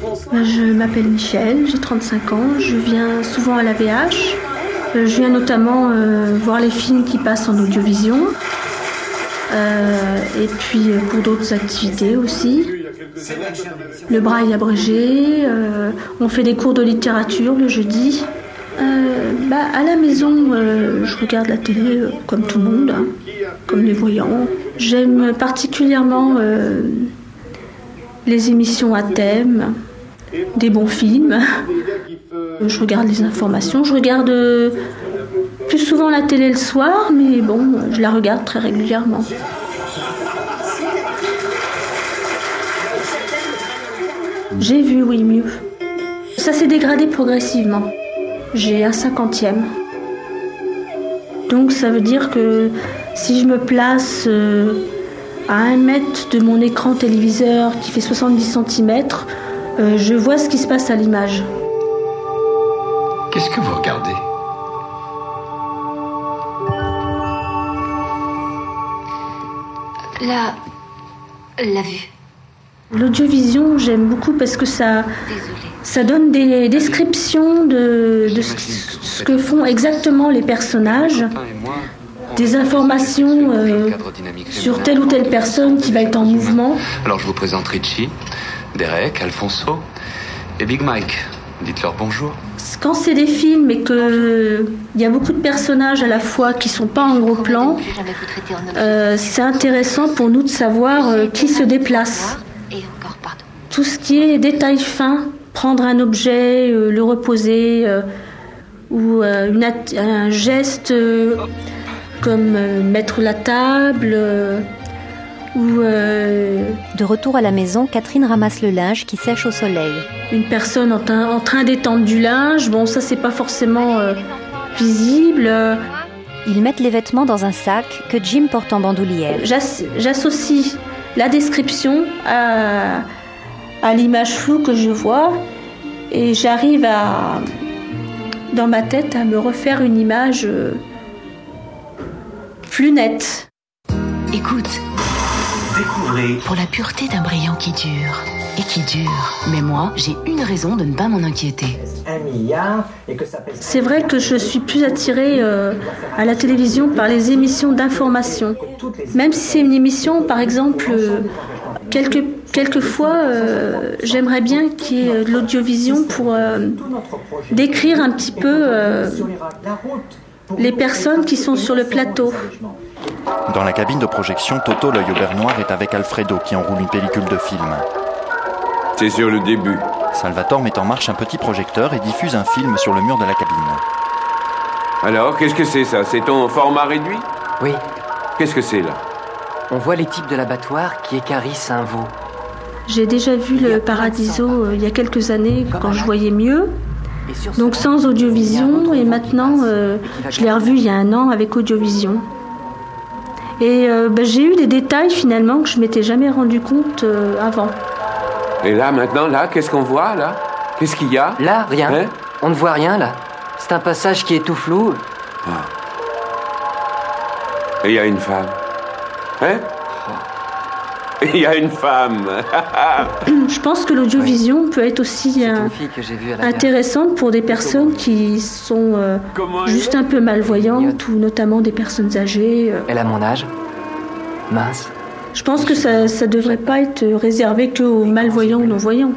bonsoir. Je m'appelle Michel, j'ai 35 ans, je viens souvent à la VH. Euh, je viens notamment euh, voir les films qui passent en audiovision. Euh, et puis pour d'autres activités aussi. Le braille abrégé, on fait des cours de littérature le jeudi. bah, à la maison, je regarde la télé comme tout le monde, hein, comme les voyants. J'aime particulièrement les émissions à thème, des bons films. Je regarde les informations. Je regarde euh, plus souvent la télé le soir, mais bon, je la regarde très régulièrement. J'ai vu, oui. Ça s'est dégradé progressivement. J'ai un cinquantième. Donc ça veut dire que si je me place euh, à un mètre de mon écran téléviseur qui fait 70 cm, euh, je vois ce qui se passe à l'image. Qu'est-ce que vous regardez? La... la vue. L'audiovision, j'aime beaucoup parce que ça, ça donne des descriptions de, de ce que font exactement les personnages des informations euh, sur telle ou telle personne qui va être en mouvement. Alors je vous présente Richie, Derek, Alfonso et Big Mike. Dites-leur bonjour. Quand c'est des films et qu'il y a beaucoup de personnages à la fois qui sont pas en gros plan, euh, c'est intéressant pour nous de savoir euh, qui se déplace. Tout ce qui est détail fin, prendre un objet, le reposer, ou un geste comme euh, mettre la table euh, ou... Euh, de retour à la maison, Catherine ramasse le linge qui sèche au soleil. Une personne en, train d'étendre du linge, bon ça c'est pas forcément visible. Ils mettent les vêtements dans un sac que Jim porte en bandoulière. J'associe la description à, à l'image floue que je vois et j'arrive à, dans ma tête, à me refaire une image plus nette. Écoute. Découvrez. Pour la pureté d'un brillant qui dure. Et qui dure. Mais moi, j'ai une raison de ne pas m'en inquiéter. C'est vrai que je suis plus attirée euh, à la télévision par les émissions d'information. Même si c'est une émission, par exemple, euh, quelques, quelquefois, euh, j'aimerais bien qu'il y ait de l'audiovision pour décrire un petit peu les personnes qui sont sur le plateau. Dans la cabine de projection, Toto, l'œil au beurre noir, est avec Alfredo qui enroule une pellicule de film. C'est sur le début. Salvatore met en marche un petit projecteur et diffuse un film sur le mur de la cabine. Alors, qu'est-ce que c'est ça? C'est ton format réduit? Oui. Qu'est-ce que c'est là? On voit les types de l'abattoir qui écarissent un veau. J'ai déjà vu le Paradiso euh, il y a quelques années quand je voyais mieux. Donc sans audiovision, et maintenant, euh, je l'ai revu il y a un an avec audiovision. Et euh, bah, j'ai eu des détails finalement que je m'étais jamais rendu compte euh, avant. Et là, maintenant, là, qu'est-ce qu'on voit, là? Qu'est-ce qu'il y a? Là, rien. Hein? On ne voit rien, là. C'est un passage qui est tout flou. Ah. Et il y a une femme. Hein? Il y a une femme. Je pense que l'audiovision peut être aussi euh, intéressante pour des personnes qui sont euh, juste un peu malvoyantes ou notamment des personnes âgées. Euh. Elle a mon âge Mince. Je pense que ça ne devrait pas être réservé qu'aux malvoyants ou non-voyants.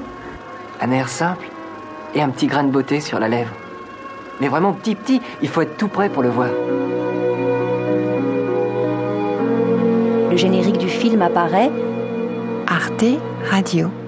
Un air simple et un petit grain de beauté sur la lèvre. Mais vraiment petit petit, il faut être tout prêt pour le voir. Le générique du film apparaît Arte Radio.